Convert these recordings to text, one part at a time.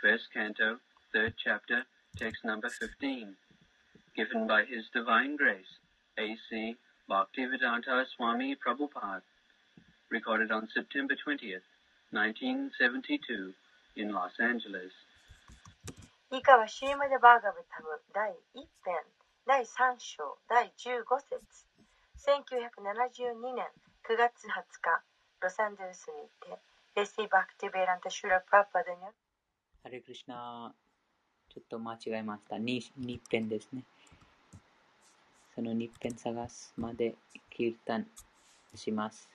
first canto, third chapter, text number 15, given by His Divine Grace, A.C. Bhaktivedanta Swami Prabhupada, recorded on September 20th, 1972, in Los Angeles. 以下はシーマダ・バーガブタム第1編第3章第15節1972年9月20日ロサンゼルスにてレシー・バクティベランタ・シュラ・プラパダに ハレクリシナ、ちょっと間違えました。に日編ですね。その日編探すまでキルタンします。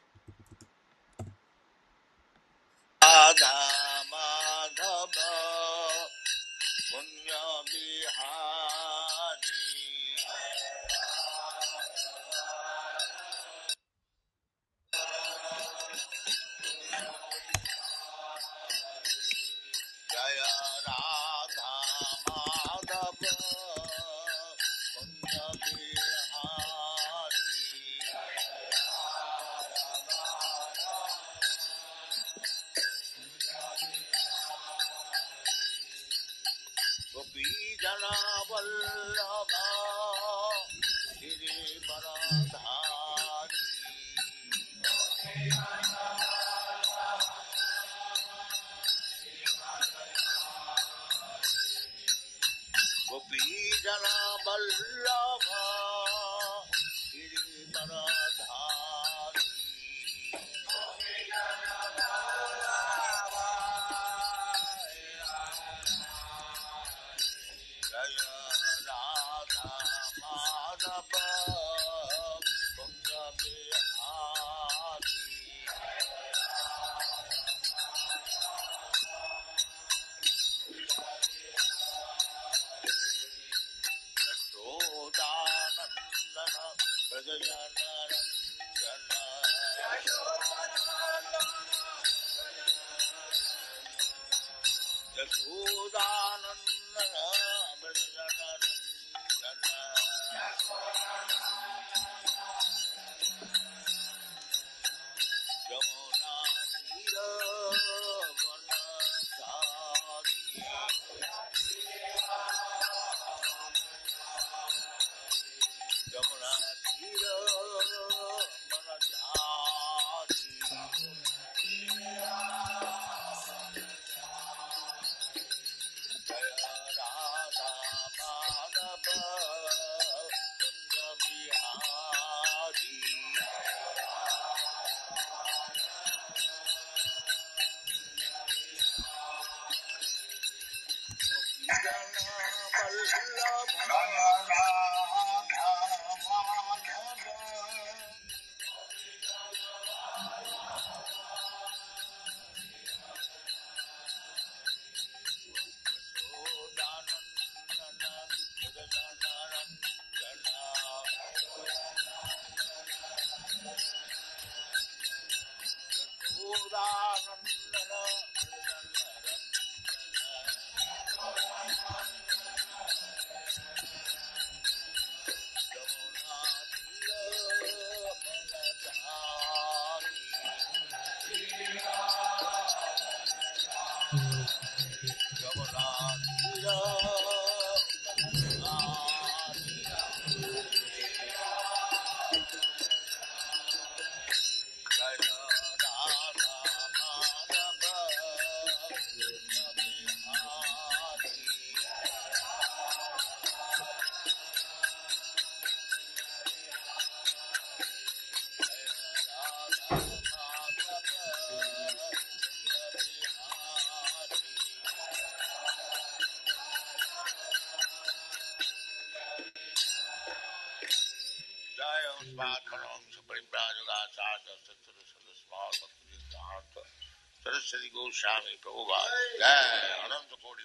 सरस्वती गोस्वामी प्रभुपाद जय अनंत कोटि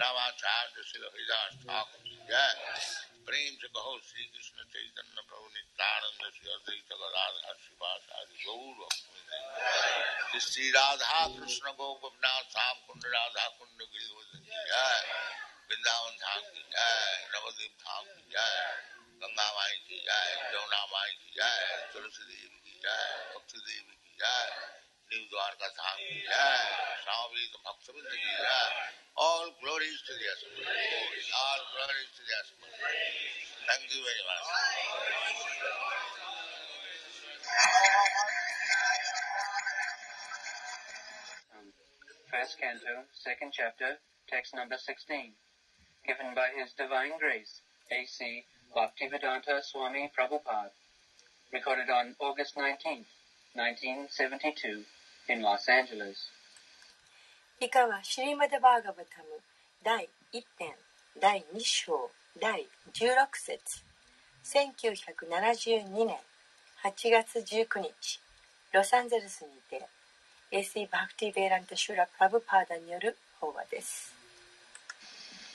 रामाचार्य हरिदास ठाकुर जय प्रेम से श्री कृष्ण चैतन्य प्रभु नित्यानंद श्री अद्वैत राधा श्रीवास आदि गौर श्री राधा कृष्ण गोपनाथ श्याम कुंड Radha Chapter, Text Number 16. Given by His Divine Grace, A.C. Bhaktivedanta Swami Prabhupada. Recorded on August 19, 1972, in Los Angeles. 以下はシリマダ・バーガバタム第1編第2章第16節1972年8月19日ロサンゼルスにて AC バクティ・ベーラント・シュラ・プラブパーダによる法話です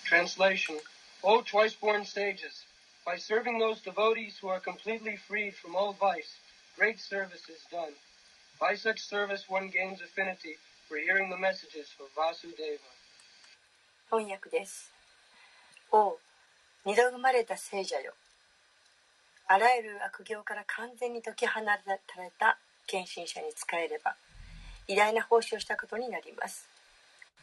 Translation O twice born sages, by serving those devotees who are completely freed from all vice, great service is done. By such service, one gains affinity for hearing the messages of Vasudeva. 翻訳です王二度生まれた聖者よあらゆる悪行から完全に解き放たれた献身者に仕えれば偉大な奉仕をしたことになります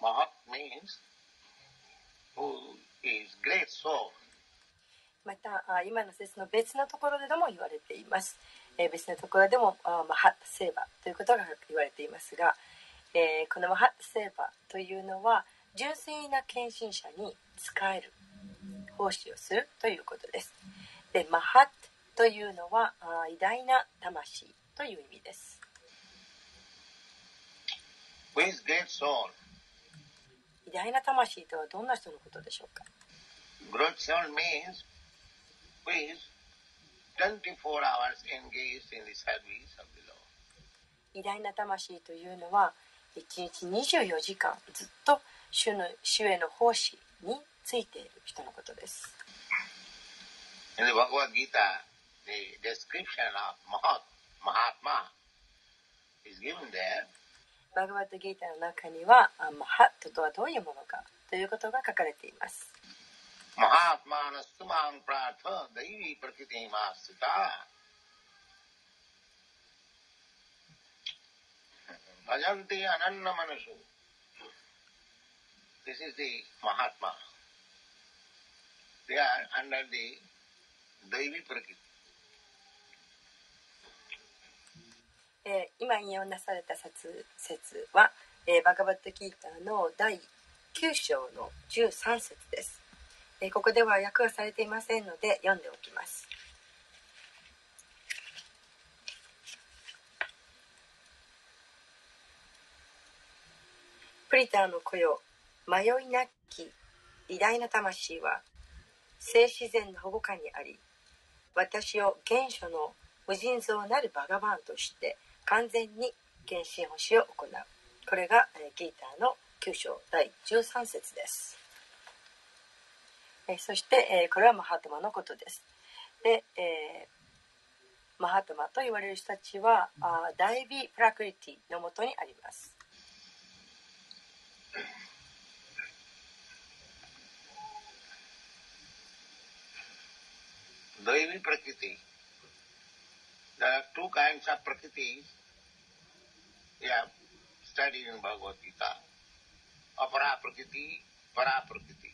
Mahat means who is great soul. またあ今の説の別のところでも言われています、えー別のところでもあマハッタセーバーということが言われていますが、えーこのマハッタセーバーというのは純粋な献身者に仕える奉仕をするということですでマハッタというのはあ偉大な魂という意味です Who is great soul? 偉大な魂とはどんな人のことでしょうか？偉大な魂というのは1日24時間ずっと主,の主への奉仕についている人のことです。バグバッドギーターの中にはあマハットとはどういうものかということが書かれています。マハトマナスマンプラトデイプラキティマスタバジャンティアナンナマナスえー今引用なされた説説は、えーバガバッドギーターの第9章の13節です、えーここでは訳はされていませんので読んでおきます。プリターの子よ迷いなき偉大な魂は性自然の保護下にあり私を原初の無尽蔵なるバガバンとして完全に原神星を行う。これがえギーターの9章第13節です。えそしてえこれはマハトマのことです。で、えーマハトマと言われる人たちはあダイビー・プラクリティのもとにあります。Daivi Prakriti. There are two kinds of prakriti We have studied in Bhagavad Gita. Apara Prakriti, Para Prakriti.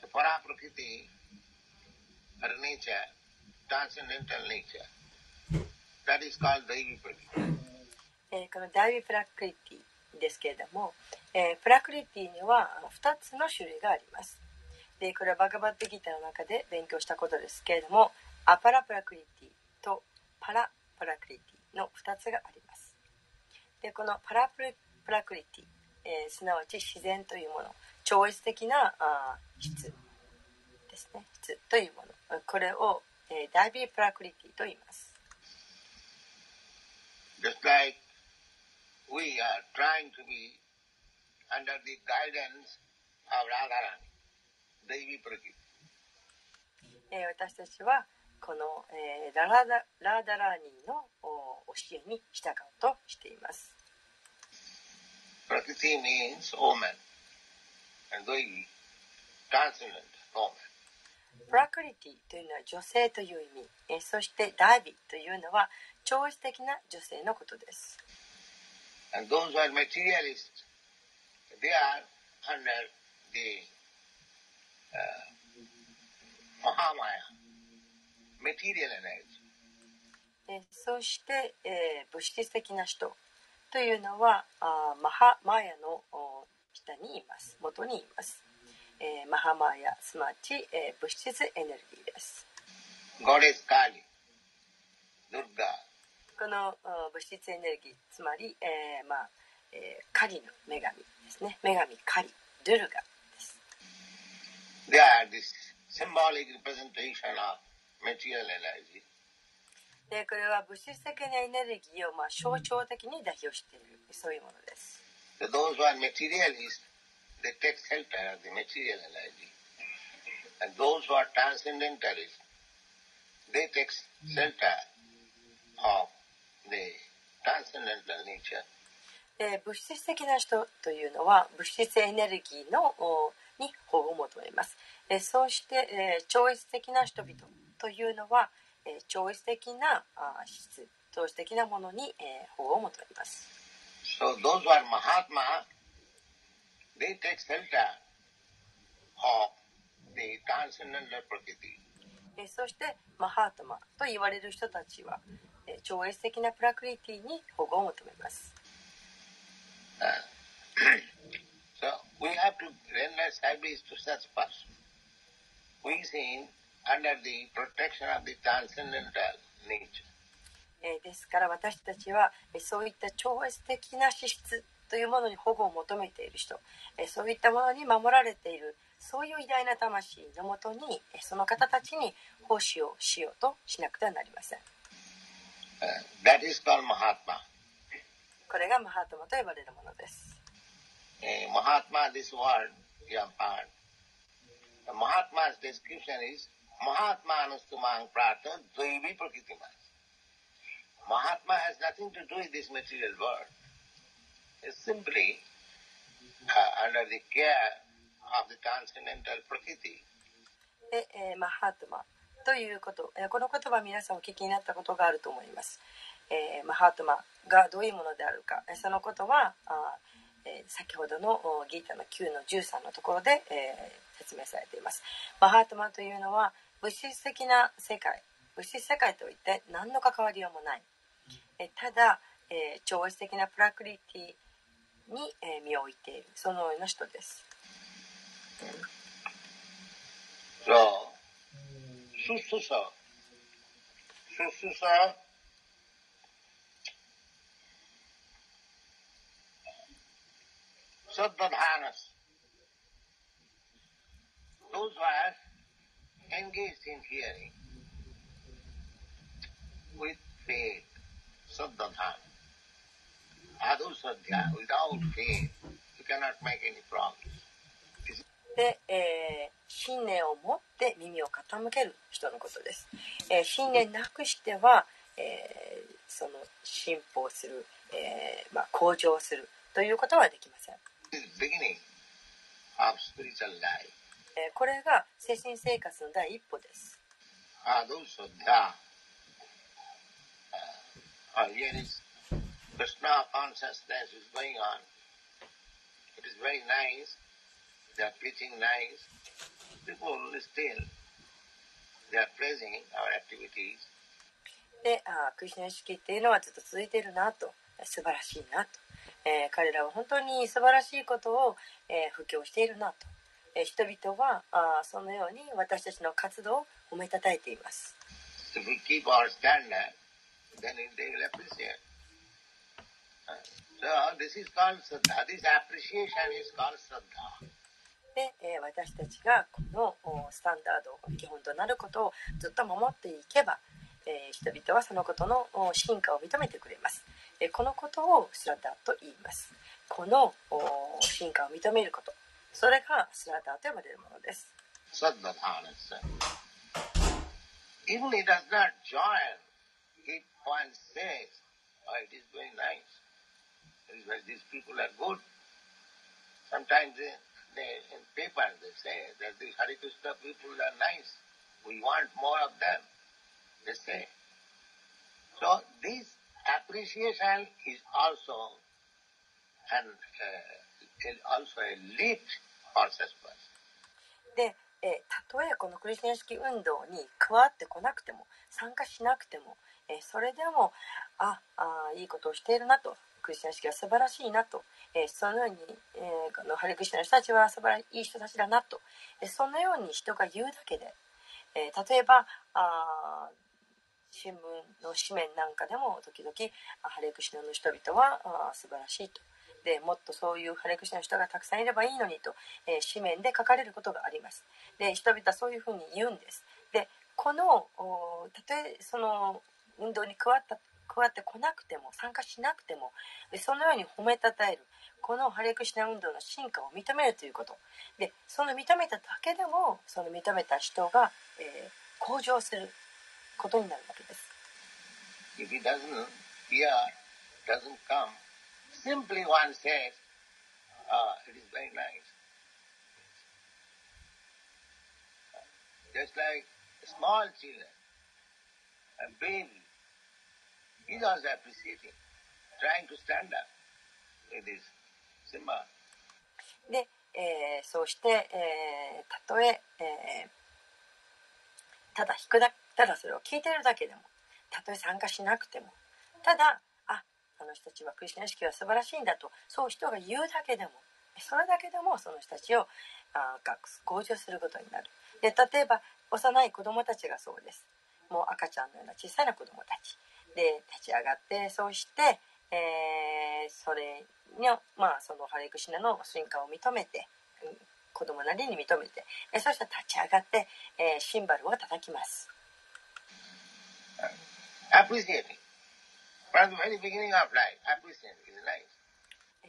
So Para Prakriti, her nature, transcendental nature. That is called Daivi Prakriti. えーこのダイビ・プラクリティですけれども、えープラクリティには2つの種類がありますでこれはバガバッドギターの中で勉強したことですけれどもアパラプラクリティとパラプラクリティの2つがありますでこのパラププラクリティ、えーすなわち自然というもの超越的なあー質ですね。質というもの。これを、えーダイビー・プラクリティと言います。Just like we are trying to be under the guidance of Radharani, Devi Prakriti. えー私たちはこの、えー、ラ,ラ,ダラーダラーニーの教えに従うとしています。ラクリティというのは女性という意味、そしてダービというのは超越的な女性のことです。そして、えー物質的な人というのはあーマハマーヤのお下にいます。元にいます、えーマハマーヤすなわち、えー物質エネルギーです。このお物質エネルギーつまり、えーまあえーカリの女神ですね。女神カリドゥルガです。They are this symbolic representation of. でこれは物質的なエネルギーをまあ象徴的に代表しているそういうものです。物質的な人というのは物質エネルギーのに保護を求めます。そして超越的な人々。というのは、えー超越的なあ質超越的なものに、えー保護を求めます So those who are Mahatma, they take shelter of the transcendental Prakriti. えーそしてマハートマと言われる人たちは、えー超越的なプラクリティに保護を求めます Uh, so we have to render service to such person. We seen ですから私たちはそういった超越的な資質というものに保護を求めている人そういったものに守られているそういう偉大な魂のもとにその方たちに奉仕をしようとしなくてはなりません、uh, これがマハトマと呼ばれるものです。マハトマ this word you ルマハトマ 's description Mahatma Anustumang Prata Dvaivi Prakritimas. Mahatma has nothing to do with this material world. It's simply uh, under the care of the transcendental Prakriti. で、えーマハートマということ、えーこの言葉皆さんお聞きになったことがあると思います、えーマハートマがどういうものであるかえーそのことはあ、えー先ほどのおギータの9の13のところで、えー説明されていますマハートマというのは物質的な世界物質世界といって何の関わりようもないえただ、えー超越的なプラクリティに、えー身を置いているそのような人です So, Sususa. Sususa. Saddadhanas. Those who are engaged in hearing with faith, Saddadhana. Adu Sadhya, without faith, you cannot make any progress. で、えー信念を持って耳を傾ける人のことです、えー信念なくしては、えーその進歩する、えーまあ、向上するということはできません、beginning of spiritual life. えーこれが精神生活の第一歩です Adu Saddha. Uh, here is Krishna consciousness is going on. It is very nice. They are preaching nice. People still, they are praising our activities. であークリスナ意識っていうのはずっと続いているなと素晴らしいなと、えー彼らは本当に素晴らしいことを、えー布教しているなと、えー人々はあーそのように私たちの活動を褒めたたえています. Uh. で、えー私たちがこのおスタンダード基本となることをずっと守っていけば、えー人々はそのことのお進化を認めてくれます、えこのことをスラダーと言います。このお進化を認めることそれがスラダーと呼ばれるものです Sadvadhanasa. Even he does not join, he once says, oh, it is very nice. It is very- These people are good. Sometimes they, they, in papers they say that these Hare Krishna people are nice. We want more of them. They say. So this appreciation is also an uh, で、えーたとえこのクリスチャン式運動に加わってこなくても参加しなくても、えーそれでもああいいことをしているなとクリスチャン式は素晴らしいなと、えーそのように、えーこのハレクリスチャンの人たちは素晴らしい人たちだなと、えーそのように人が言うだけで、えー例えばあ新聞の紙面なんかでも時々ハレクリスチャンの人々はあー素晴らしいと。でもっとそういうハレクリスチャンの人がたくさんいればいいのにと、えー紙面で書かれることがあります。で人々はそういうふうに言うんです。でこのたとえその運動に加わった加わってこなくても参加しなくてもでそのように褒めたたえるこのハレクシナ運動の進化を認めるということでその認めただけでもその認めた人が、えー向上することになるわけです。If he doesn't hear, doesn't come, simply one says, ah, it is very nice. Just like small children, a baby, he's also appreciating, trying to stand up with his symbol. で、えーそうして、えーたとええーただ弾くだただそれを聞いてるだけでもたとえ参加しなくてもただあの人たちはクリスチャン意識は素晴らしいんだとそう人が言うだけでもそれだけでもその人たちをあが向上することになる。で例えば幼い子供たちがそうです。もう赤ちゃんのような小さな子供たち。で立ち上がってそうして、えーそれのまあそのハレクシナの進化を認めてうん子供なりに認めてえそして立ち上がって、えーシンバルを叩きます。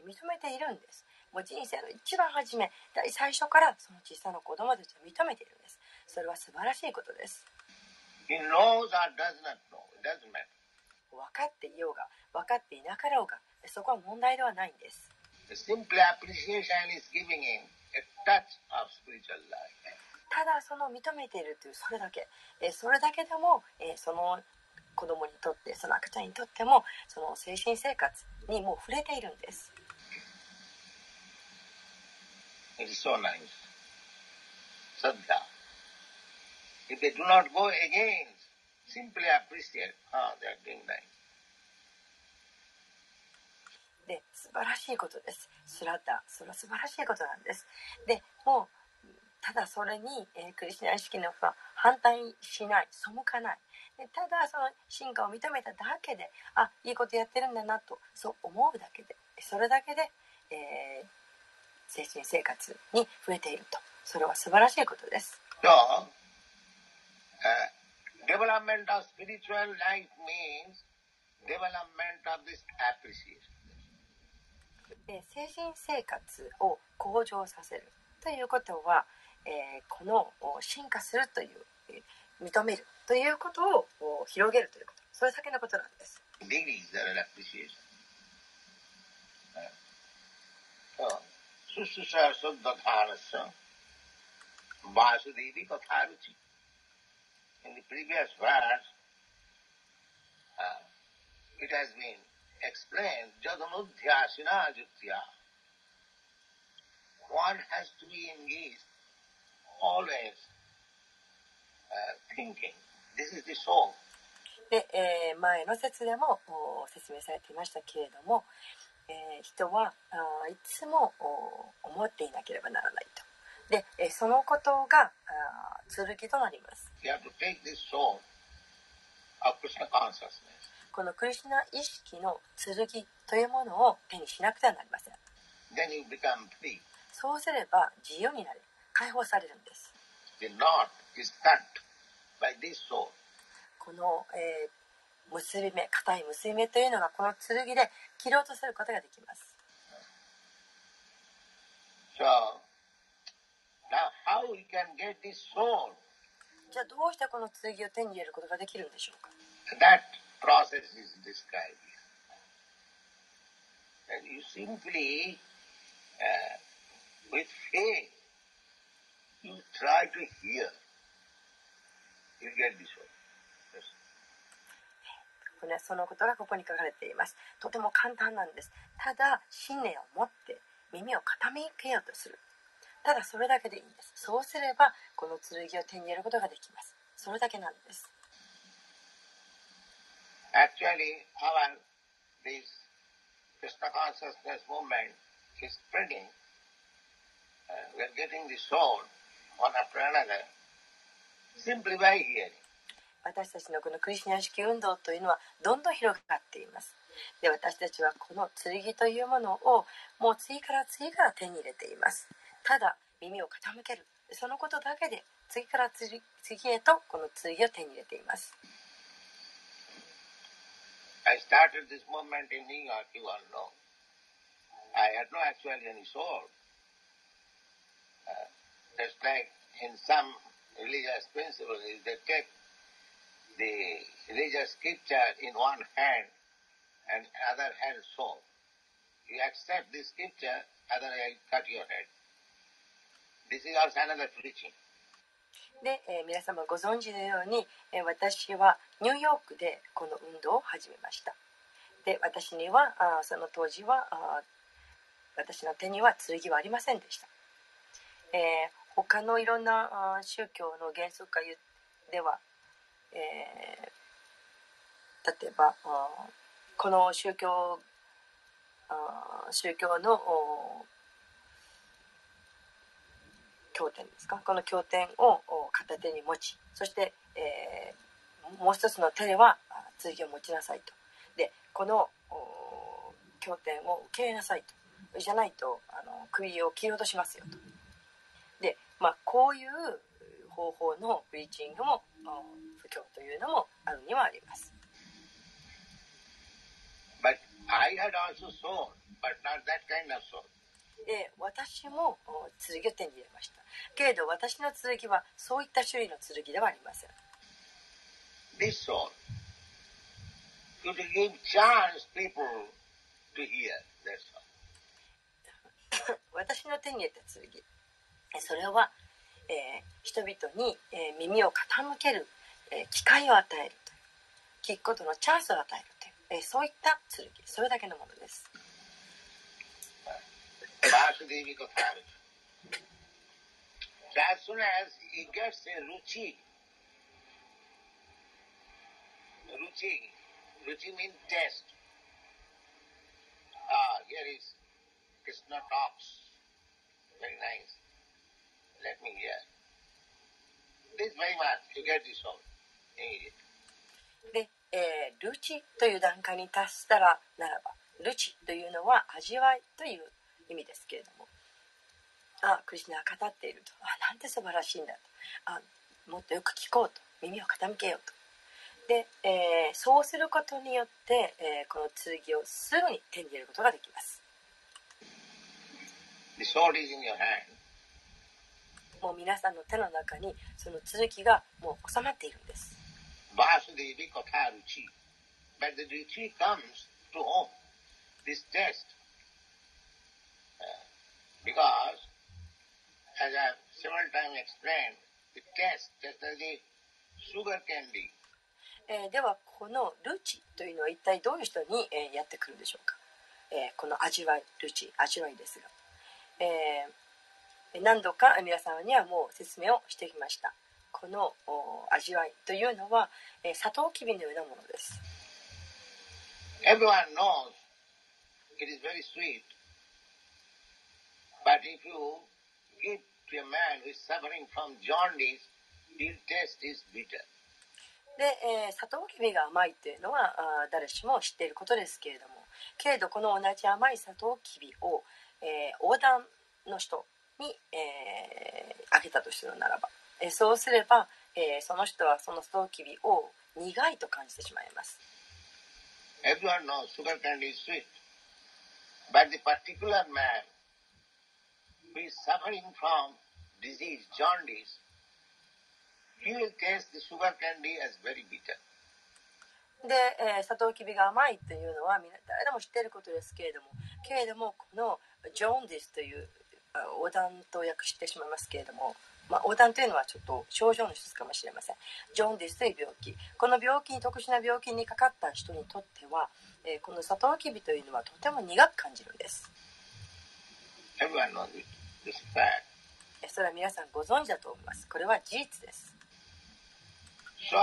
認めているんです。もう人生の一番初め、最初からその小さな子供たちを認めているんです。それは素晴らしいことです。分かっていようが、分かっていなかろうが、そこは問題ではないんです。ただその認めているというそれだけ、それだけでもその子供にとってその赤ちゃんにとってもその精神生活にもう触れているんです It is so nice. Sadhya. If they do not go against, simply appreciate, ah, they are doing nice. で素晴らしいことですスラッダそれは素晴らしいことなんですでもうただそれに、えークリスチャン意識のは反対しない背かないでただその進化を認めただけであいいことやってるんだなとそう思うだけでそれだけで、えー精神生活に増えているとそれは素晴らしいことです So, uh, development of spiritual life means development of this appreciation. で精神生活を向上させるということは、えーこのお進化するというえー認めるということをお広げるということそれだけのことなんです Degrees are an appreciation. Uh, so, Sususha Suddhadhanasya Vasudevi Patharuchi. In the previous verse, uh, it has been explained, Jadamudhyasina Juktya. One has to be engaged, always thinking. This is the soul. で、えー前の説でもお説明されていましたけれども、えー人はいつもお思っていなければならないとで、えーそのことが剣となります.このクリシュナ意識の剣というものを手にしなくてはなりません Then you become free. そうすれば自由になる解放されるんです The is. この、えー結び目硬い結び目というのがこの剣で切り落とせることができます So, now how we can get this sword? じゃあどうしてこの剣を手に入れることができるんでしょうか That process is described. And you simply, uh, with faith, you try to hear. You get this one. Yes. これそのことがここに書かれていますとても簡単なんですただ信念を持って耳を傾けようとするただそれだけでいいんですそうすればこの剣を手に入れることができますそれだけなんです Actually, our this Krishna consciousness movement is spreading. Uh, we are getting the soul one after another by hearing. 私たちのこのクリシュナ意識運動というのはどんどん広がっていますで私たちはこの剣というものをもう次から次から手に入れていますただ耳を傾けるそのことだけで次から次次へとこの剣を手に入れています I started this movement in New York, you all know. I had no actually any soul. Uh, just like in some religious principle is they take the religious scripture in one hand and other hand soul. You accept the scripture, otherwise cut your head. This is also another preaching. で、えー皆様ご存知のように、えー私はニューヨークでこの運動を始めましたで私にはあその当時はあ私の手には剣はありませんでした、えー他のいろんな宗教の原則化では、えー例えばこの宗教宗教の経典ですか？この経典を片手に持ちそして、えーもう一つの手ではあ剣を持ちなさいと。でこの経典を受け入れなさいと。じゃないとあの首を切り落としますよと。まあこういう方法のプリーチングもお布教というのもあるにはあります But I had also soul, but not that kind of soul. で私もお剣を手に入れましたけれど私の剣はそういった種類の剣ではありません this soul to give chance people to hear. That's all. 私の手に入れた剣えそれは、え、人々に、え、耳を傾ける、え、機会を与えるという聞くことのチャンスを与える、え、そういったそれだけのものです。Ah, here it's not up Very nice. Let me hear. This very much, you get this all. で、えールチという段階に達したらならばルチというのは味わいという意味ですけれども。あクリシュナが語っていると。あなんて素晴らしいんだと。あもっとよく聞こうと。耳を傾けようと。で、えーそうすることによって、えーこの剣をすぐに手に入れることができます。The sword is in your hand. もう皆さんの手の中にその続きがもう収まっているんです。え、ではこのルチというのは一体どういう人に、え、やってくるんでしょうか、え、この味わいルチ味わいですが、え、何度か皆さんにはもう説明をしてきましたこのお味わいというのは、えー、サトウキビのようなものです everyone knows it is very sweet. But if you give to a man who is suffering from jaundice, his taste is bitter. で、えーサトウキビが甘いっていうのはあー誰しも知っていることですけれどもけれどこの同じ甘いサトウキビを、えー横断の人そうすれば、その人はそのストウキビを苦いと感じてしまいます。で、サトウキビが甘いというのは誰でも知っていることですけれどもけれどもこのジョンディスという横断と訳してしまいますけれども、まあ、横断というのはちょっと症状の一つかもしれません。ジョーンディスという病気。この病気に特殊な病気にかかった人にとっては、えーこのサトウキビというのはとても苦く感じるんです。それは皆さんご存知だと思います。これは事実です。So,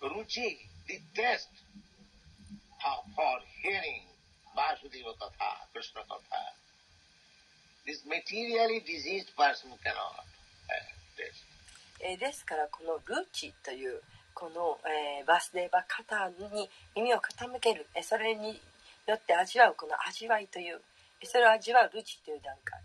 Ruchi, the test of, for hearing Vasudeva Katha, Krishna Katha, this materially diseased person cannot uh. えーですからこのルーチというこの、えーバスデーバカタに耳を傾ける、えーそれによって味わうこの味わいという。えーそれを味わうルーチという段階。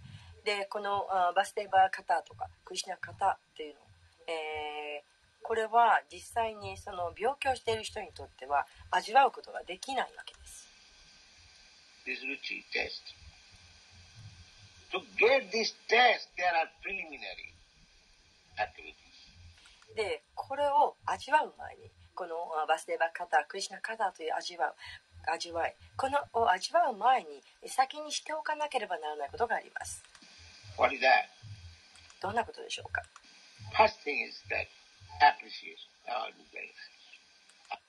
でこのあーバスデーバカタとかクリシナカタというの、えーこれは実際にその病気をしている人にとっては味わうことができないわけです。This. to get this test, there are preliminary activities. で、これを味わう前に、このバスデーバカター、クリシナカターという味わう、味わい、このを味わう前に、先にしておかなければならないことがあります。What is that? どんなことでしょうか？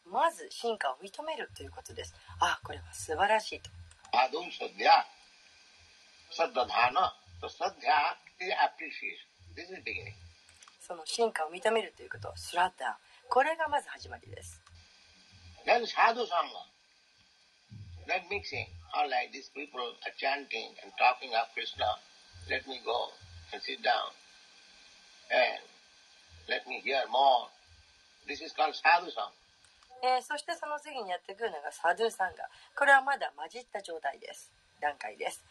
まず進化を認めるということです。あ、これは素晴らしいと。あ、どうしよう。Sadhana. So Sadhya is appreciation. This is the beginning. その進化を認めるということスラッダーこれがまず始まりです Then sadhu sangha. Then mixing. All like these people are chanting and talking of Krishna. Let me go and sit down. And let me hear more. This is called sadhu sangha. えーそしてその次にやってくるのがサドゥーサンガこれはまだ混じった状態です段階です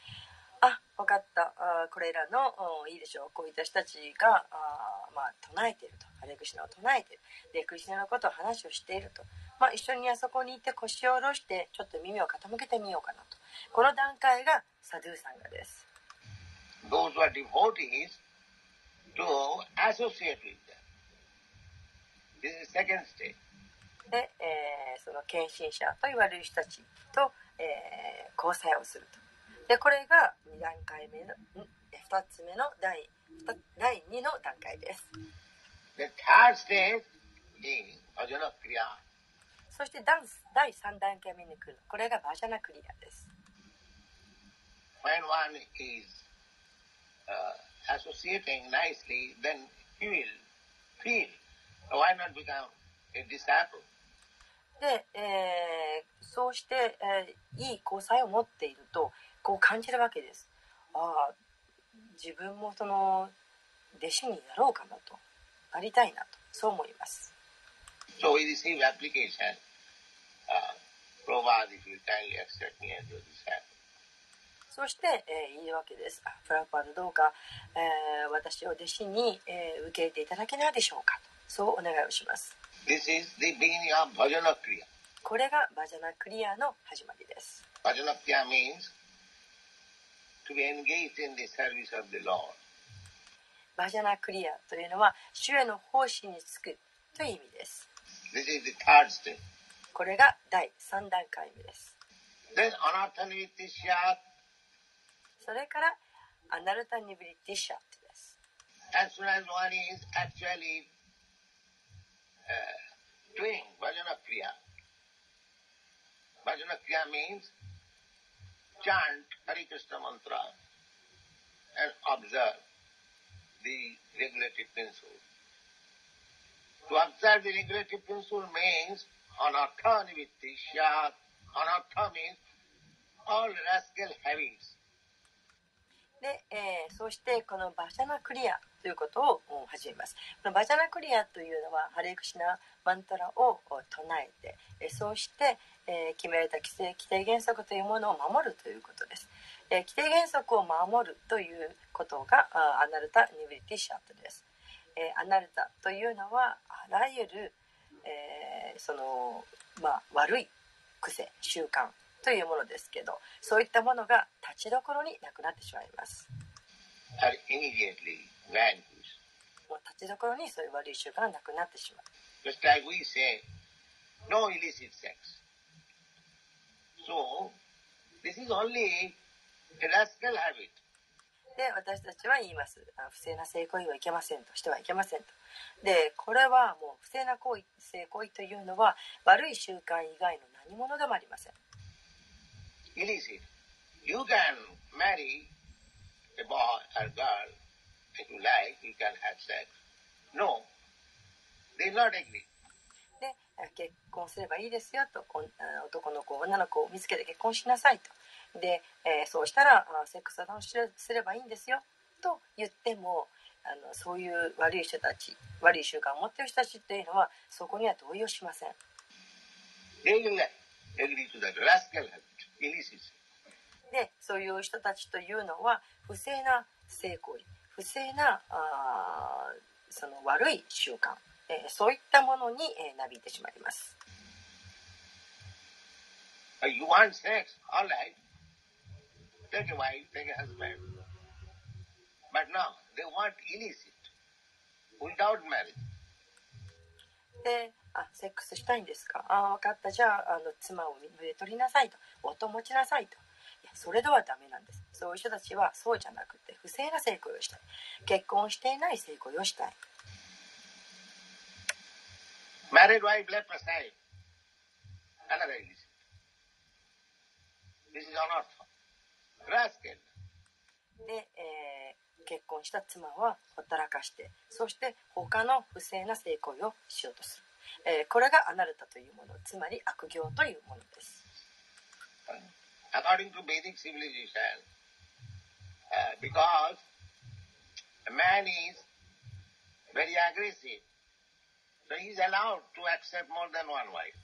あ分かった。あーこれらのうんいいでしょう。こういった人たちがあー、まあ、唱えていると。ハレクシナを唱えている。でクリシナのことを話をしていると、まあ、一緒にあそこに行って腰を下ろしてちょっと耳を傾けてみようかなと。この段階がサドゥーサンガです。Those who are devotees to associate with them. This is second stage. で、えーその献身者と言われる人たちと、えー交際をするとでこれが2段階目の2つ目の第 2, の段階です。そしてダンス第3段階目に来るこれがバジャナクリアです。で、えー、そうして、えー、いい交際を持っていると、こう感じるわけです。ああ自分もその弟子になろうかなとなりたいなとそう思います。そして、えー、言うわけです。プラパードどうか、えー、私を弟子に、えー、受け入れていただけないでしょうかそうお願いをします。これがバジャナクリアの始まりです。バジャナクリア to be engaged in the service of the Lord. バジャナクリアというのは、主への奉仕につくという意味です。This is the third stage. これが第3段階目です。Then それから、アナルタニブリティシャットです。as soon as one is actually uh, doing bhajana kriya. Bhajana kriya means chant Hare Krishna mantra and observe the regulative principle. To observe the regulative principle means anartha nivitti syat. Anartha means all rascal habits. で、えーそしてこのバジャナクリアということを始めます。このバジャナクリアというのはハレクシナマントラを唱えて、そうして、えー決められた規制規定原則というものを守るということです。えー規定原則を守るということがアナルタ・ニブリティシャートです。えーアナルタというのはあらゆる、えーそのまあ、悪い癖習慣というものですけどそういったものが立ちどころになくなってしまいます。立ちどころにそういう悪い習慣がなくなってしまう。Just like we say, no illicit sex. So, this is only a rascal habit. で私たちは言いますあ不正な性行為はいけませんとしてはいけませんとでこれはもう不正な行為性行為というのは悪い習慣以外の何者でもありません Illicit. You can marry a boy or girl if you like, you can have sex. No, they not agree. であ結婚すればいいですよと男の子女の子を見つけて結婚しなさいとで、えーそうしたらあセックスを楽しすればいいんですよと言ってもあのそういう悪い人たち悪い習慣を持っている人たちっていうのはそこには同意をしません.でそういう人たちというのは不正な性行為不正なあーその悪い習慣、えーそういったものに、えーなびいてしまいます。Uh, You want sex, all right. Take a wife, take a husband. But now, they want illicit, without marriage. であセックスしたいんですかあ分かったじゃああの妻を取りなさいと夫を持ちなさいとそれではダメなんですそういう人たちはそうじゃなくて不正な性行為をしたい結婚していない性行為をしたい Married wife left aside. Another illicit. This is unearthly. Rascal. で、えー結婚した妻はほったらかしてそして他の不正な性行為をしようとする、えーこれがアナルタというものつまり悪行というものです According to Vedic civilization, uh, because man is very aggressive, so he is allowed to accept more than one wife.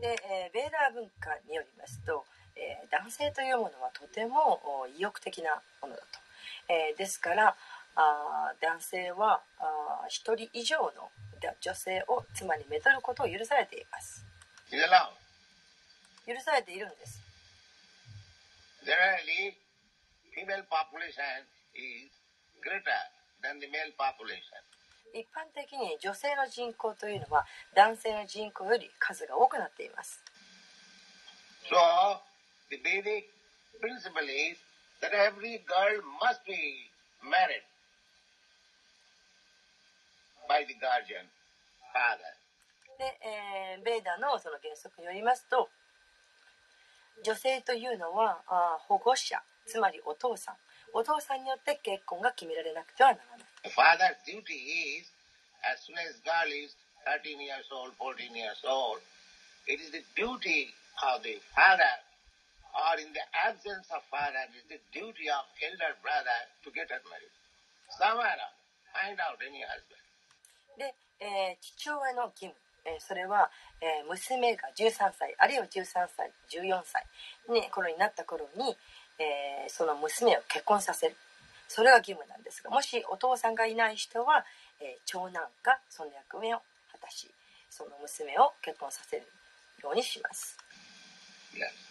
で、えーベーダー文化によりますと、えー男性というものはとてもお意欲的なものだと、えーですからあー男性はあー一人以上のだ女性を妻にめとることを許されています.許されているんです Generally, female population is greater than the male population. 一般的に女性の人口というのは男性の人口より数が多くなっています So, the Vedic principle is that every girl must be married by the guardian, father. で、えーベーダのその原則によりますと女性というのはあー保護者つまりお父さんお父さんによって結婚が決められなくてはならない The father's duty is, as soon as girl is 13 years old, 14 years old, it is the duty of the father, or in the absence of father, it is the duty of elder brother to get her married. Somewhere find out any husband. で、えー父親の義務、えーそれは、えー娘が13歳あるいは13歳14歳に頃になった頃に、えーその娘を結婚させるそれが義務なんですがもしお父さんがいない人は、えー長男がその役目を果たしその娘を結婚させるようにします。Yes.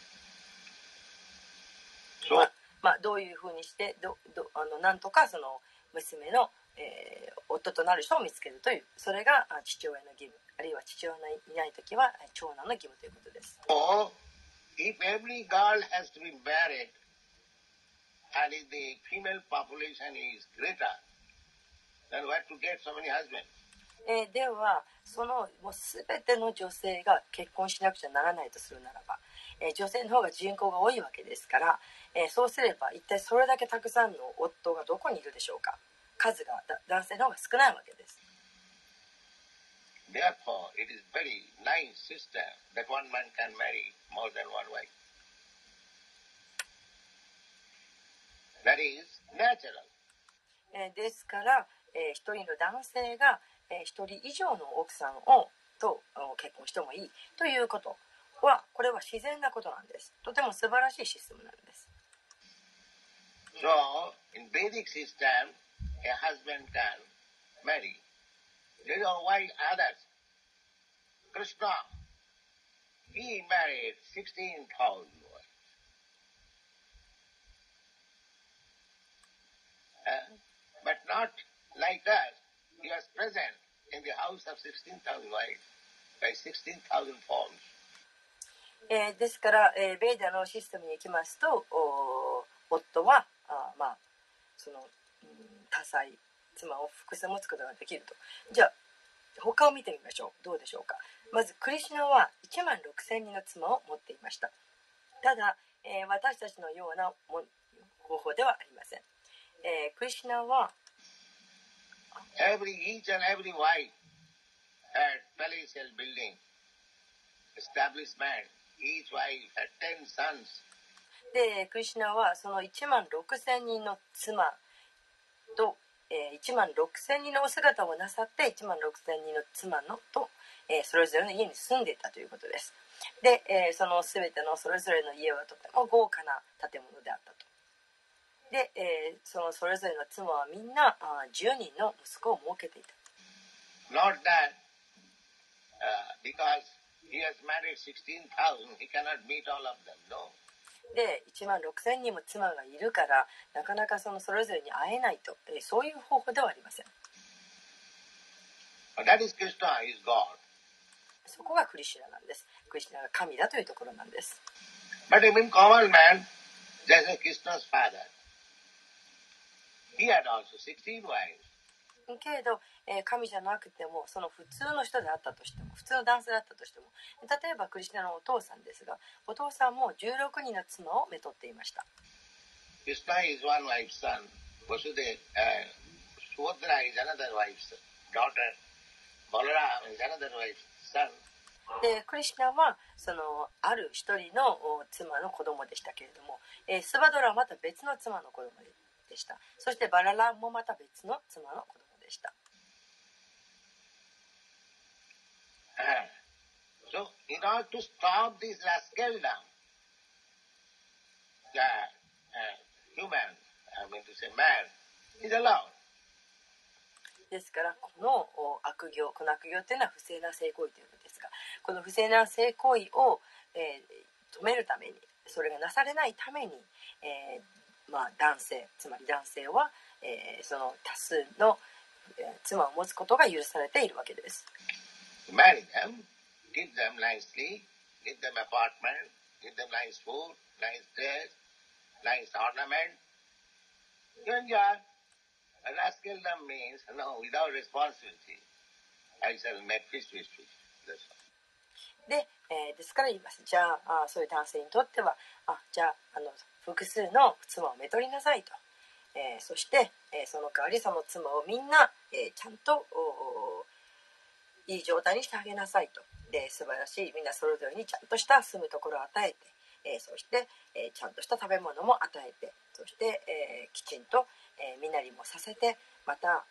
So, まあ、どういうふうにしてどどあのなんとかその娘の、えー夫となる人を見つけるというそれがあ父親の義務あるいは父親のいない時はえ長男の義務ということです。so, if every girl has to be married, and if the female population is greater, then where to get so many husbands? えーではそのもう全ての女性が結婚しなくちゃならないとするならば、えー女性の方が人口が多いわけですから、えーそうすれば一体それだけたくさんの夫がどこにいるでしょうか？数が男性の方が少ないわけです。ですから、え、一人の男性が、え、一人以上の奥さんをと結婚してもいいということはこれは自然なことなんですとても素晴らしいシステムなんです。So, in Vedic system, a husband can marry. There are why others. Krishna, he married 16,000 wives. Uh, but not like us. He was present in the house of 16,000 wives by 16,000 forms. えーですから、えーベイダのシステムに行きますとお夫はあまあその、多妻妻を複数持つことができると。じゃあ他を見てみましょう。どうでしょうか。まずクリシュナは1万6000人の妻を持っていました。ただ、えー私たちのようなも方法ではありません、えークリシュナは Every, each and every wife had palatial building, establishment. Each wife had 10 sons. でクリシュナはその1万6000人の妻と、えー1万6000人のお姿をなさって1万6000人の妻のと、えーそれぞれの家に住んでいたということですで、えーその全てのそれぞれの家はとても豪華な建物であったとで、えーそのそれぞれの妻はみんなあ10人の息子を設けていた Not that uh, because he has married 16,000, he cannot meet all of them. No. で1万6,000人も妻がいるからなかなかそ,のそれぞれに会えないとそういう方法ではありません。そこがクリシナなんです。クリシナが神だというところなんです。けれど、えー神じゃなくてもその普通の人であったとしても普通の男性だったとしても。例えばクリシュナのお父さんですがお父さんも16人の妻をめとっていました。Uh. でクリシュナはそのある一人のお妻の子供でしたけれども、えースバドラはまた別の妻の子供でした。そしてバラランもまた別の妻の子供でした Uh, so, in order to stop this rascaldom, the uh, human, I mean to say man, is allowed. ですからこのお悪行この悪行というのは不正な性行為というのですがこの不正な性行為を、えー止めるためにそれがなされないために、えーまあ、男性つまり男性は、えーその多数の、えー妻を持つことが許されているわけです。で,えー、ですから言います、じゃあ,あそういう男性にとっては、あじゃあ,の複数の妻をめとりなさいと、えー、そしてえその代わりその妻をみんな、えちゃんといい状態にしてあげなさいと。で素晴らしい。みんなそれぞれにちゃんとした住むところを与えて、えそして、えちゃんとした食べ物も与えてそして、えきちんと、え身なりもさせてまた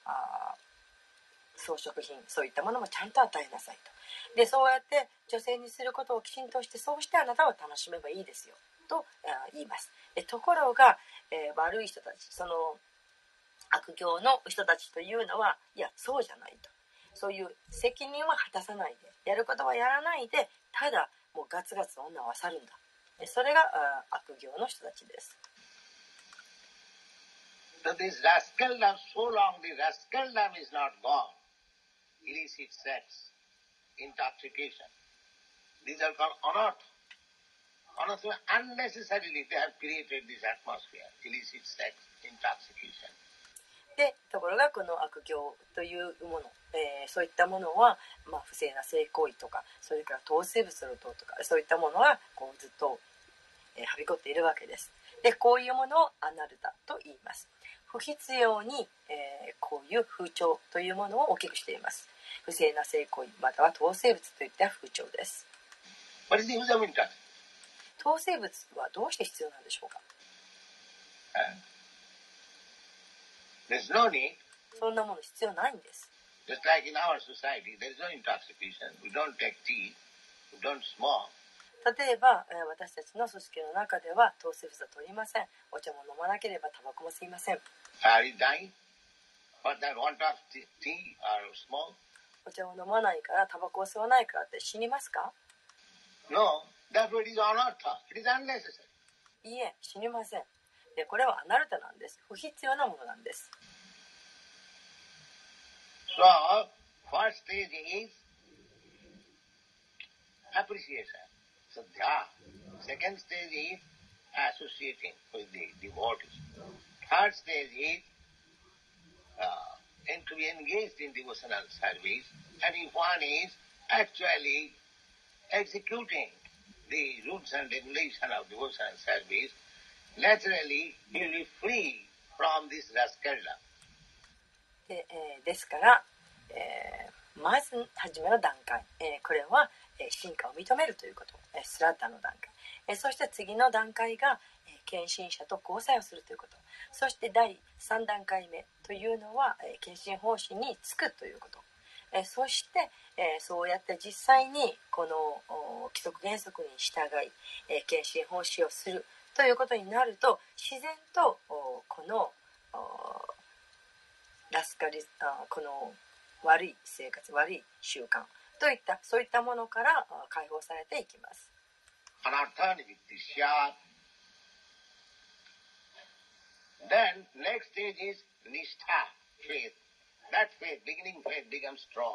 装飾品そういったものもちゃんと与えなさいと。でそうやって女性にすることをきちんとしてそうしてあなたは楽しめばいいですよと言います。でところが、えー悪い人たちその悪行の人たちというのはいやそうじゃないとそういう責任は果たさないでやることはやらないでただもうガツガツ女を漁るんだでそれがあ悪行の人たちです So this rascaldom, so long the rascaldom is not gone. Illicit sex, intoxication. These are called anath. Anath, unnecessarily they have created this atmosphere, illicit sex, intoxication. でところがこの悪行というもの、えーそういったものは、まあ、不正な性行為とかそれから糖水物の糖とかそういったものはこうずっと、えーはびこっているわけです。でこういうものをアナルタと言います。不必要に、えーこういう風潮というものを大きくしています。不正な性行為または糖生物といった風潮です。What is the use of intoxication? 糖生物はどうして必要なんでしょうか？There's no need. そんなもの必要ないんです Just like in our society, there is no intoxication. We don't take tea. We don't smoke. 例えば、えー私たちの組織の中では糖生物は取りませんお茶も飲まなければタバコも吸いません?お茶を飲まないからタバコを吸わないからって死にますか No, that is anartha. It is unnecessary. いいえ死にませんでこれはアナルタなんです不必要なものなんです So, first stage is appreciation, sadhya. Second stage is associating with the devotees. Third stage is uh, and to be engaged in devotional service. And if one is actually executing the rules and regulation of devotional service, naturally he will be free from this rascality. で,、えーですから、えーまず初めの段階、えーこれは、えー進化を認めるということ、えースラッタの段階、えーそして次の段階が、えー献身者と交際をするということ。そして第3段階目というのは、えー献身奉仕につくということ、えーそして、えーそうやって実際にこのお規則原則に従い、えー献身奉仕をするということになると自然とおこのおラスカリあこの悪い生活悪い習慣といったそういったものからあ解放されていきます。Then next stage is nishtha, faith. That faith, beginning faith becomes strong,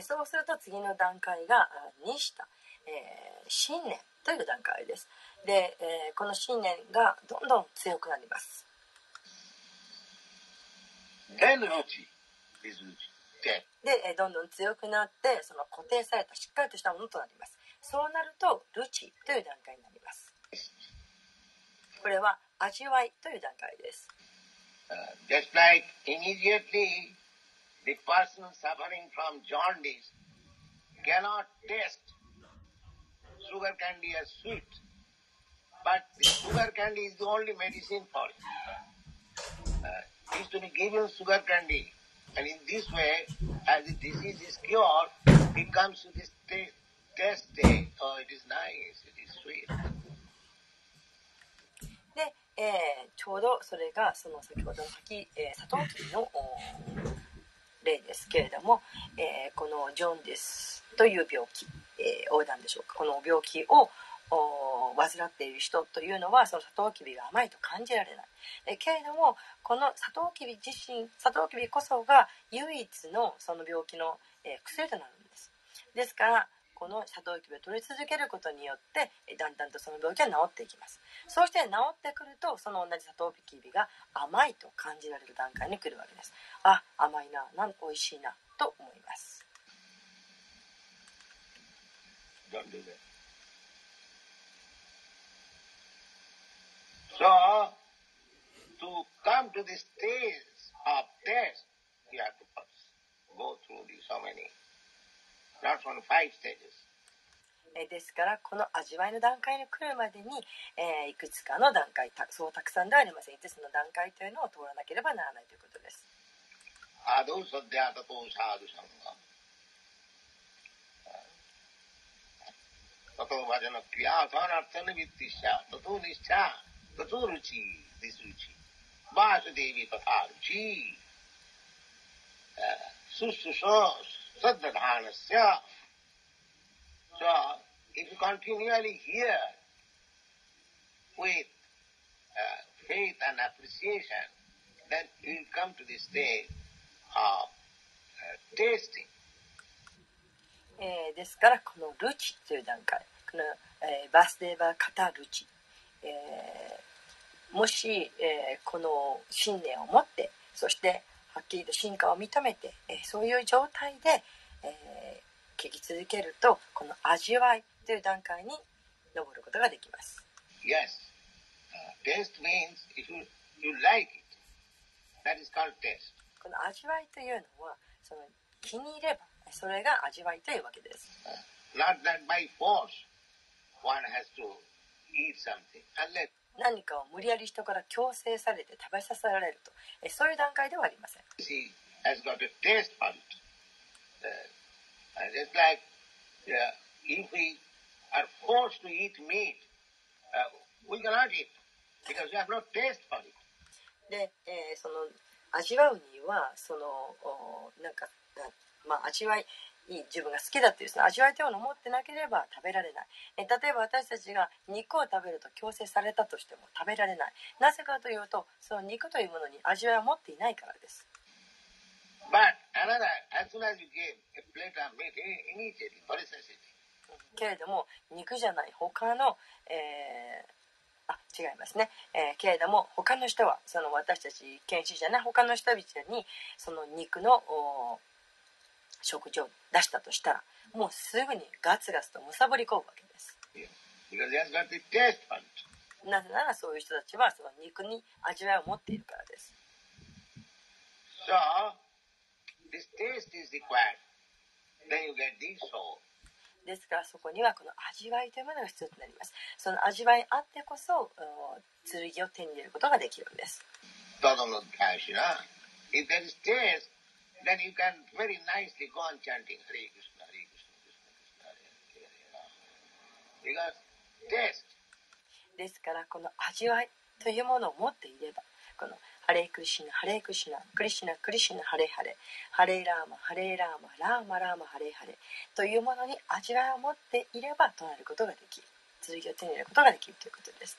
そうすると次の段階があニシタ、えー信念という段階です。で、えー、この信念がどんどん強くなります。で、どんどん強くなってその固定されたしっかりとしたものとなります。そうなるとルチという段階になります。これは味わいという段階です。Sugar candy as sweet. But the sugar candy is the only medicine for it. Uh, he is to be given sugar candy, and in this way, as the disease is cured, he comes to this ta- taste state. Oh, it is nice, it is sweet. で、えーちょうどそれがその先ほどの先、えー、サトウキビの例ですけれども、えーこのジョンディスという病気、えー、横断でしょうかこの病気を患っている人というのはそのサトウキビが甘いと感じられない、えけれどもこのサトウキビ自身サトウキビこそが唯一のその病気の、え薬となるんです。ですからこのサトウキビを取り続けることによってだんだんとその病気は治っていきます。そして治ってくるとその同じサトウキビが甘いと感じられる段階に来るわけです。あ甘いななん美味しいなと思います Don't do that. So, to come to this stage of taste, you have to go through the so many, not only five stages. えーですからこの味わいの段階に来るまでに、えーいくつかの段階たそうたくさんではありません5つの段階というのを通らなければならないということです ruchi. This ruchi. Vasudevi patha ruchi. Sususha saddhanasya. So, if you continually hear with uh, faith and appreciation, then you will come to this stage of uh, tasting. えーですからこのルチという段階この、えーバースデーバーカタルチ、えーもし、えーこの信念を持ってそしてはっきりと進化を認めて、えーそういう状態で、えー聞き続けるとこの味わいという段階に登ることができます、Yes. Uh, taste means if you, you like it, that is called taste. この味わいというのはその気に入ればそれが味わいというわけです Not that by force one has to 何かを無理やり人から強制されて食べさせられると。そういう段階ではありません。で、えー、その味わうにはそのおなんかまあ味わいいい自分が好きだっていうその味わいというものを持ってなければ食べられない。え例えば私たちが肉を食べると強制されたとしても食べられない。なぜかというとその肉というものに味わいを持っていないからです。But another, as soon as you give a plate of meat, i- immediately, for necessity. けれども肉じゃない他の、えーあ違いますね、えーけれども他の人はその私たち研修じゃない他の人々にその肉のお食事を出したとしたらもうすぐにガツガツとむさぼり込むわけです.なぜならそういう人たちはその肉に味わいを持っているからです So, this taste is required. Then you get the soul. ですからそこにはこの味わいというものが必要となりますその味わいあってこそお剣を手に入れることができるんです Tadamad Kashina. If there is taste, then you can very nicely go on chanting ですからこの味わいというものを持っていればハレクシナハレクシナクリシクシナハレハラーマハレラーマラーマラーマハレハレというものに味わいを持っていればとなることができる続きを手に入れることができるということです。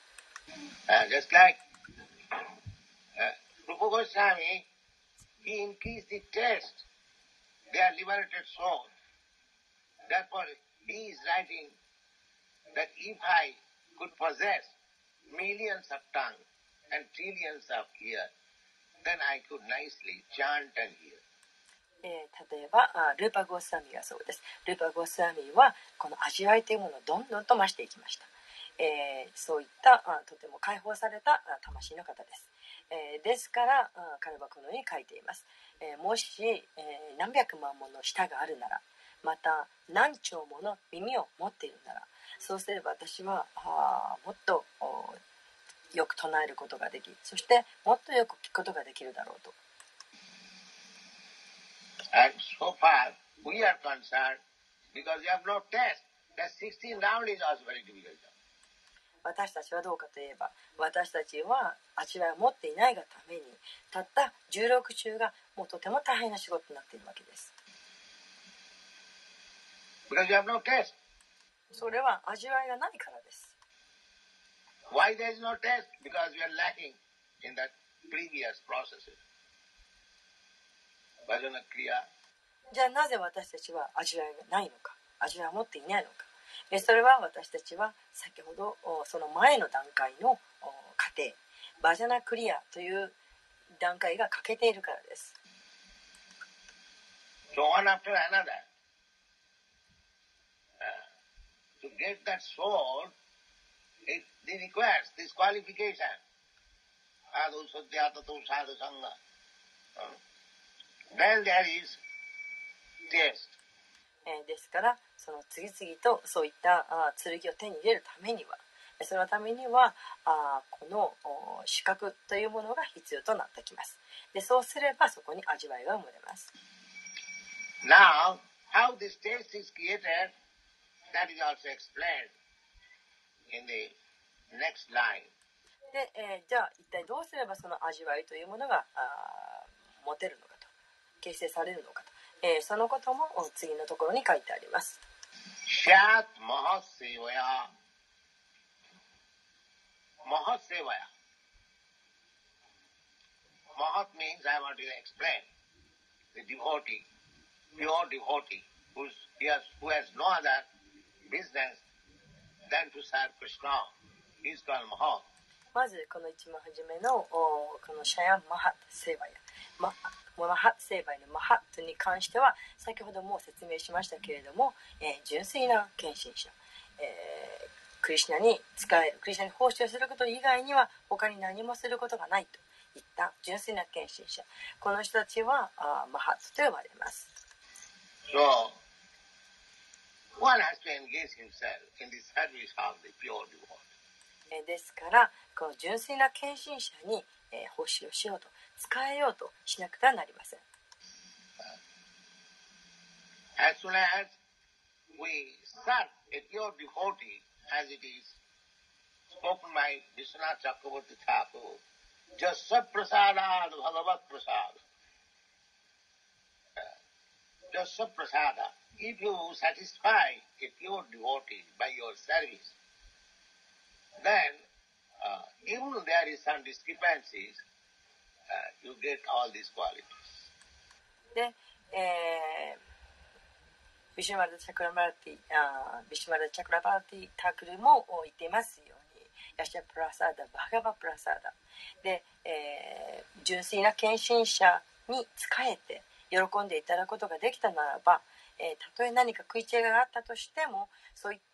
He increased the taste. They are liberated soul. Therefore, he is writing that if I could possess millions of tongues and trillions of ears, then I could nicely chant and hear. えー例えばあルーパー・ゴースワミがそうですルーパー・ゴースワミはこの味わいというものをどんどんと増していきました、えーそういったあとても解放されたあ魂の方です、えーですからあ彼はこのように書いています、えーもし、えー何百万もの舌があるならまた何兆もの耳を持っているならそうすれば私はあもっとよく唱えることができそしてもっとよく聞くことができるだろうと And so far, we are concerned because you have no taste. That 16 round is also very difficult. 私たちはどうかといえば私たちは味わいを持っていないがためにたった16中がもうとても大変な仕事になっているわけです no. それは味わいがないからです Why there is no taste? Because we are lacking in that previous processes. Bhajana Kriya. じゃあなぜ私たちは味わいがないのか味わいを持っていないのかでそれは私たちは先ほどその前の段階の過程バジャナクリアという段階が欠けているからです。ですからその次々とそういったあー剣を手に入れるためには。えそのためにはあーこのお資格というものが必要となってきます。でそうすればそこに味わいが生まれます。Now, how this taste is created, that is also explained in the next line. で、えーじゃあ一体どうすればその味わいというものがあー持てるのかと形成されるのかと、えーそのこともお次のところに書いてあります Shat Mahasevaya. Mahasevaya. Mahat means, I want to explain, the devotee, pure devotee, who's, he has, who has no other business than to serve Krishna. He's called Mahat. まずこの一番初めのおこのシャヤマハセーバヤマ マハセーバヤのマハトに関しては先ほども説明しましたけれども、えー純粋な献身者、えークリシナに使えるクリシナに奉仕をすること以外には他に何もすることがないといった純粋な献身者この人たちはあーマハトと呼ばれます So, one has to engage himself in the service of the pure devotee. えーですからこの純粋な献身者に、えー奉仕をしようと使えようとしなくてはなりません As soon as we serve a pure devotee, as it is spoken by Vishwanath Chakravarti Thakur, Jasa Prasadad Bhagavat Prasad. Jasa Prasada. if you satisfy a pure devotee by your service, then uh, even there is some discrepancies, uh, you get all these qualities. で、えービシュマルチャクラバーティあービシュマルチャクラバーティタクルも言ってますようにヤシャプラサーダバガバプラサーダで、えー純粋な献身者に仕えて喜んでいただくことができたならば、えーたとえ何か食い違いがあったとしてもそういった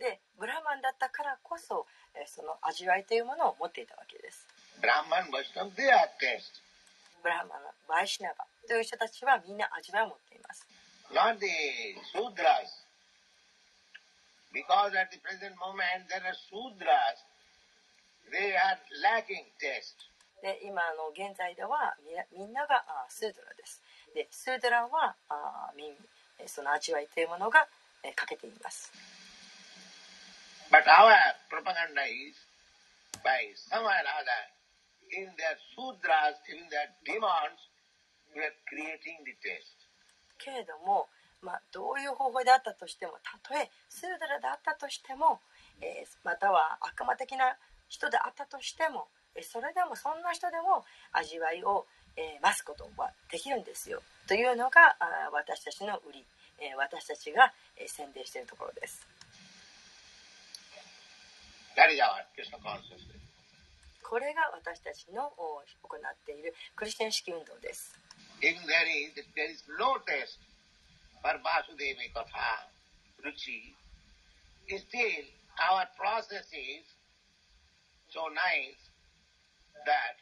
でブラマンだったからこそその味わいというものを持っていたわけです。ブラマンはそうであってブラマンバイシナガという人たちはみんな味わいを持っています。なんでシュドラで今の現在ではみ,みんながあスーダラです。でスーダラはあ耳。その味わいというものが、えー欠けています。But our propaganda is by some or other, in their Sudras, in their demons, we are creating the taste. けれども、まあ、どういう方法であったとしてもたとえスードラであったとしても、えーまたは悪魔的な人であったとしてもえーそれでもそんな人でも味わいを、えー増すことはできるんですよというのがあー私たちの売り、えー私たちが、えー宣伝しているところです。これが私たちのお行っているクリスチャン式運動です。Still our process is so nice that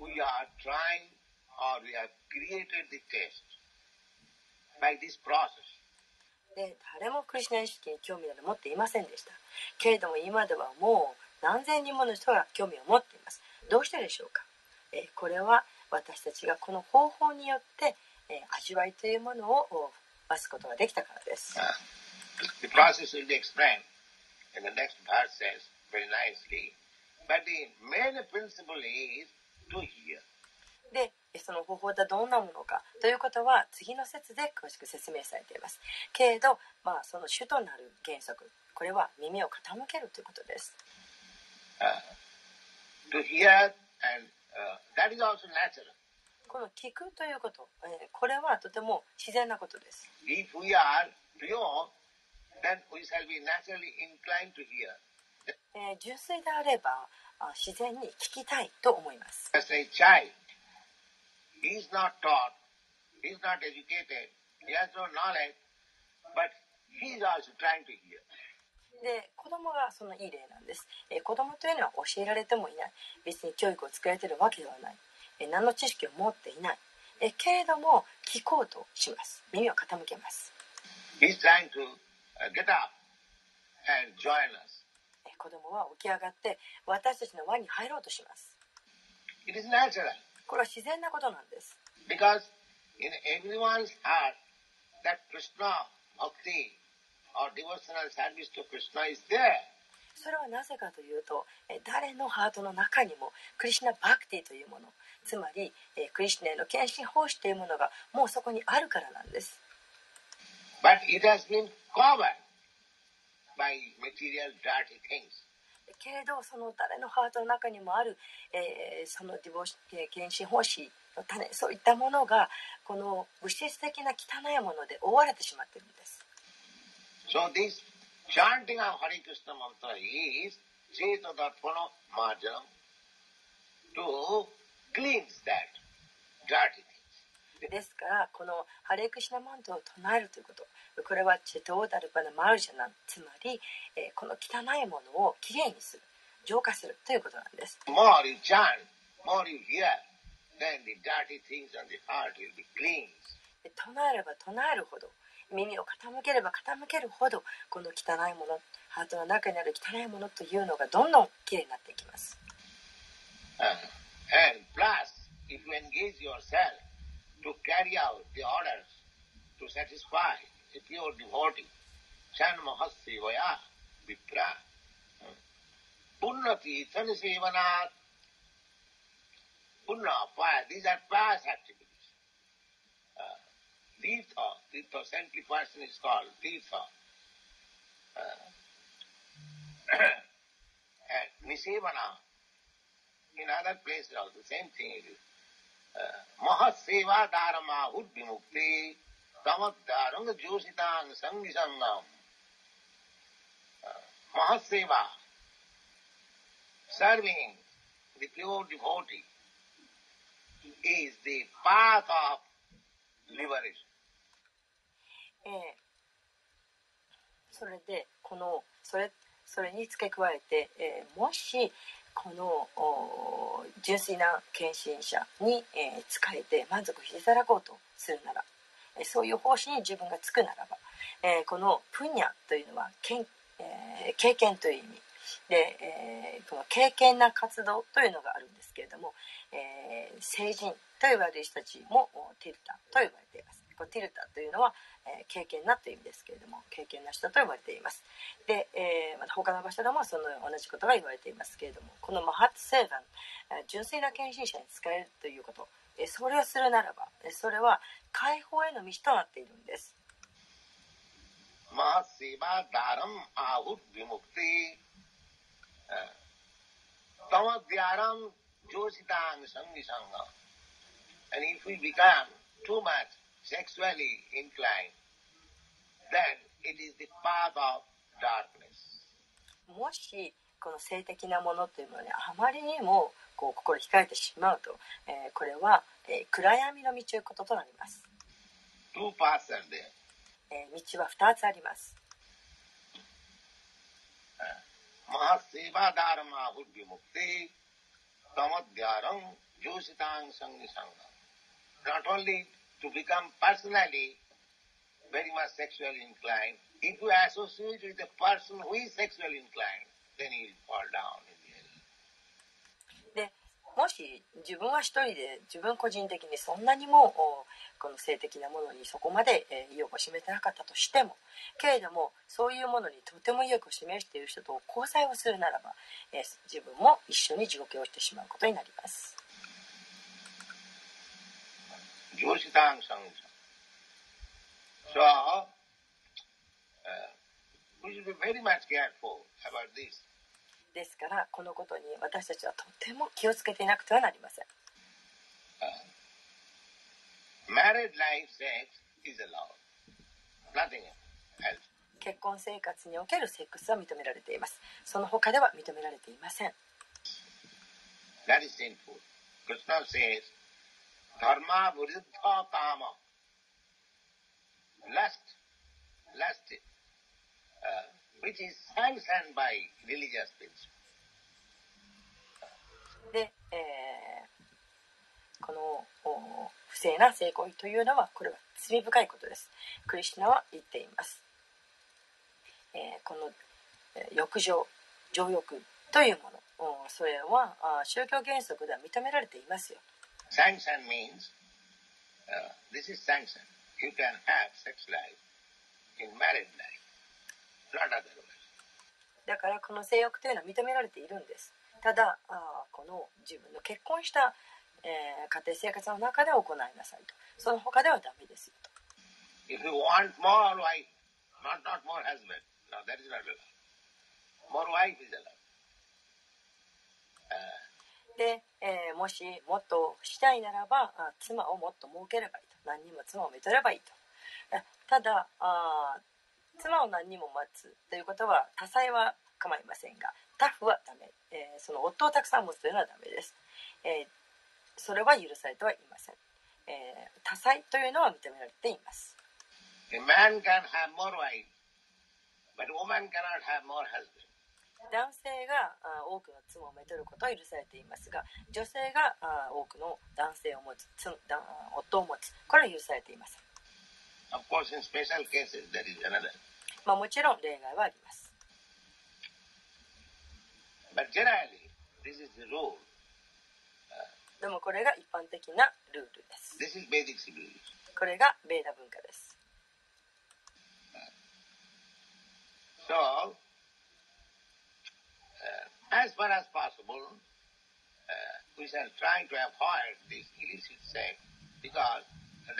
we are trying or we have created the taste by this process. で誰もクリスチャン意識に興味など持っていませんでしたけれども今ではもう何千人もの人が興味を持っていますどうしてでしょうか、えーこれは私たちがこの方法によって、えー味わいというものをお増すことができたからです Uh, the process will be explained in the next verse says very nicely. But the main principle is. でその方法はどんなものかということは次の説で詳しく説明されていますけれど、まあ、その主となる原則これは耳を傾けるということです Uh, and uh. この聞くということ、えーこれはとても自然なことです If we are pure, then we shall be naturally inclined to hear. えー純粋であればあ自然に聞きたいと思います。で子供がそのいい例なんです。子供というのは教えられてもいない。別に教育を作れてるわけではない。え何の知識を持っていない。えけれども聞こうとします。耳を傾けます。えー子供は起き上がって私たちの輪に入ろうとします。It is natural. これは自然なことなんです。Because in everyone's heart that Krishna bhakti or devotional service to Krishna is there. それはなぜかというとえー誰のハートの中にもクリシュナ・バクティというものつまりえークリシュナへの献身奉仕というものがもうそこにあるからなんです。But it has been covered by material dirty things. けれどその誰のハートの中にもある、えー、そのディボーシ献身奉仕の種そういったものがこの物質的な汚いもので覆われてしまっているんです。So this chanting of Hare Krishna mantra is Cheta Darpana Marjanam to cleanse that dirty things. ですからこのハレクシナマントを唱えるということこれはッチェトーダルパナマルジャナつまり、え、この汚いものをきれいにする浄化するということなんです。マリ唱えれば唱えるほど耳を傾ければ傾けるほどこの汚いものハートの中にある汚いものというのがどんどんきれいになっていきます、uh, and plus if you engage yourself to carry out the orders to satisfy a pure devotee, Chanmahasevaya Vipra, Punnati Thanisevana, Punna, fire, these are past activities. Uh, Tirtha, Tirtha, saintly person is called Tirtha. Nisevana, in other places also, same thing it is. Uh, Mahaseva dharma udvimukti tamadharang ప్రమత్తారం జ్యోషితాన్ సంగిసన్నాం మహసేవ సర్వింగ్ それで、この、それ、それに付け加えて、もし、この、純粋な献身者に、使えて満足していただこうとするなら、そういう方針に自分がつくならば、えー、このプニャというのはけん、えー、経験という意味で、えー、この経験な活動というのがあるんですけれども、えー、成人と言われる人たちもティルタと呼ばれています。こティルタというのは、えー、経験なという意味ですけれども経験な人と呼ばれていますで、えー、また他の場所でもその同じことが言われていますけれどもこのマハッツセーバン、え、純粋な献身者に使えるということ、それをするならば、えー、それは解放への道となっているんです。マハセバダラムアウビムクテタマディアラムジョシタンサンギサンガ and if we become too much sexually inclined, then it is the path of darkness. もしこの性的なものというのにあまりにもこう心控えてしまうと、えー、これは、えー、暗闇の道ということとなります。Two paths are there. えー、道は2つあります。マハセバダーマウッビムクテタマディアランジョシタンサンギサンガ Not only to become personally very much sexually inclined, if you associate with a person who is sexually inclined, then he will fall down in the hell. でもし自分は一人で自分個人的にそんなにもこの性的なものにそこまで意欲を示してなかったとしてもけれどもそういうものにとても意欲を示している人と交際をするならば自分も一緒に地獄をしてしまうことになります。So, uh, we should be very much careful about this. ですからこのことに私たちはとても気をつけていなくてはなりません。結婚生活におけるセックスは認められています。その他では認められていません。ダーマ、ラスト、ラスト、which is sanctioned by religious principle. で、えー、この不正な性行為というのはこれは罪深いことです。クリシュナは言っています。えー、この欲情、情欲というもの、それは宗教原則では認められていますよ。Sanction means, uh, this is sanction. You can have sex life in married life, だからこの性欲というのは認められているんです。ただ、あこの自分の結婚した、えー、家庭生活の中で行いなさいと。その他ではダメですよと。If you want more wife, not, not more husband, no, that is not allowed. More wife is allowed. で、えーもしもっとしたいならばあ妻をもっと設ければいいと何人も妻をめとればいいとえただあー妻を何人も待つということは多妻は構いませんがタフはダメ、えーその夫をたくさん持つというのはダメです、えーそれは許されてはいません、えー多妻というのは認められています。A man can have more wives, but woman cannot have more husbands. 男性があ多くの妻をめとることは許されていますが女性があ多くの男性を持つ夫を持つ。これは許されていません、Of course, in special cases, that is another. まあ、もちろん例外はあります.でもこれが一般的なルールです.これがベーダ文化です So, uh, as far as possible, uh, we shall try to avoid this illicit sex because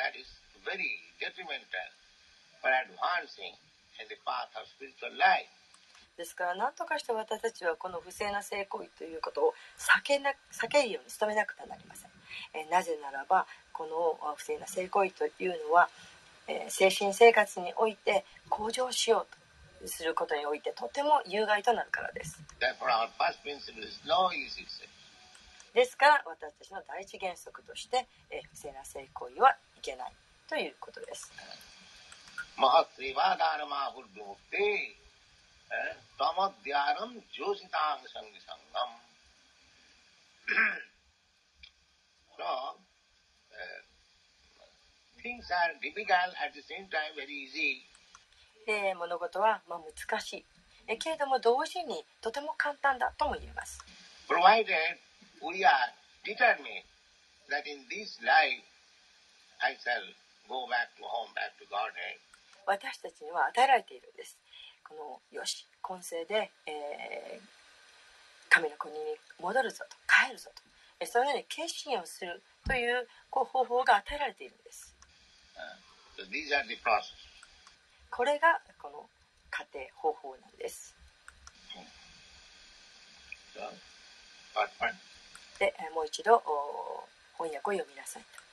that is very detrimental for advancing ですから何とかして私たちはこの不正な性行為ということを避けな避けるように努めなくてはなりません、えーなぜならばこのあ不正な性行為というのは、えー精神生活において向上しようとすることにおいてとても有害となるからです.ですから私たちの第一原則として、えー不正な性行為はいけないということです Mahatrivadaramahurvimukte tamadhyaram jositang sangi sangam. So, uh, things are difficult at the same time very easy. で物事はまあ難しいえけれども同時にとても簡単だとも言えます provided we are determined that in this life I shall go back to home, back to Godhead. 私たちには与えられているんです。このよし今世で、えー神の国に戻るぞと帰るぞと。えそのように決心をするというこう方法が与えられているんです。So. これがこの家庭方法なんです。So, part one. でえーもう一度お翻訳を読みなさいと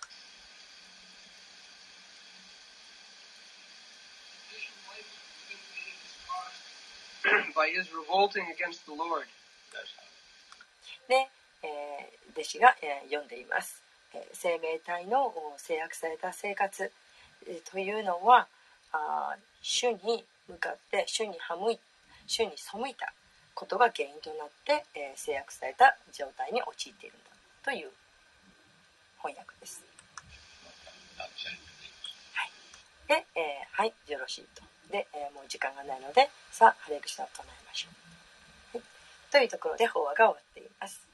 by his revolting against the Lord. で、えー弟子が、えー読んでいます、えー生命体のお制約された生活、えーというのはあ主に向かって主にはむい主に背いたことが原因となって、えー制約された状態に陥っているんだという翻訳です。Outside. で、えーはいよろしいと。で、えーもう時間がないのでさあハレクシナを唱えましょう。はい、というところで法話が終わっています。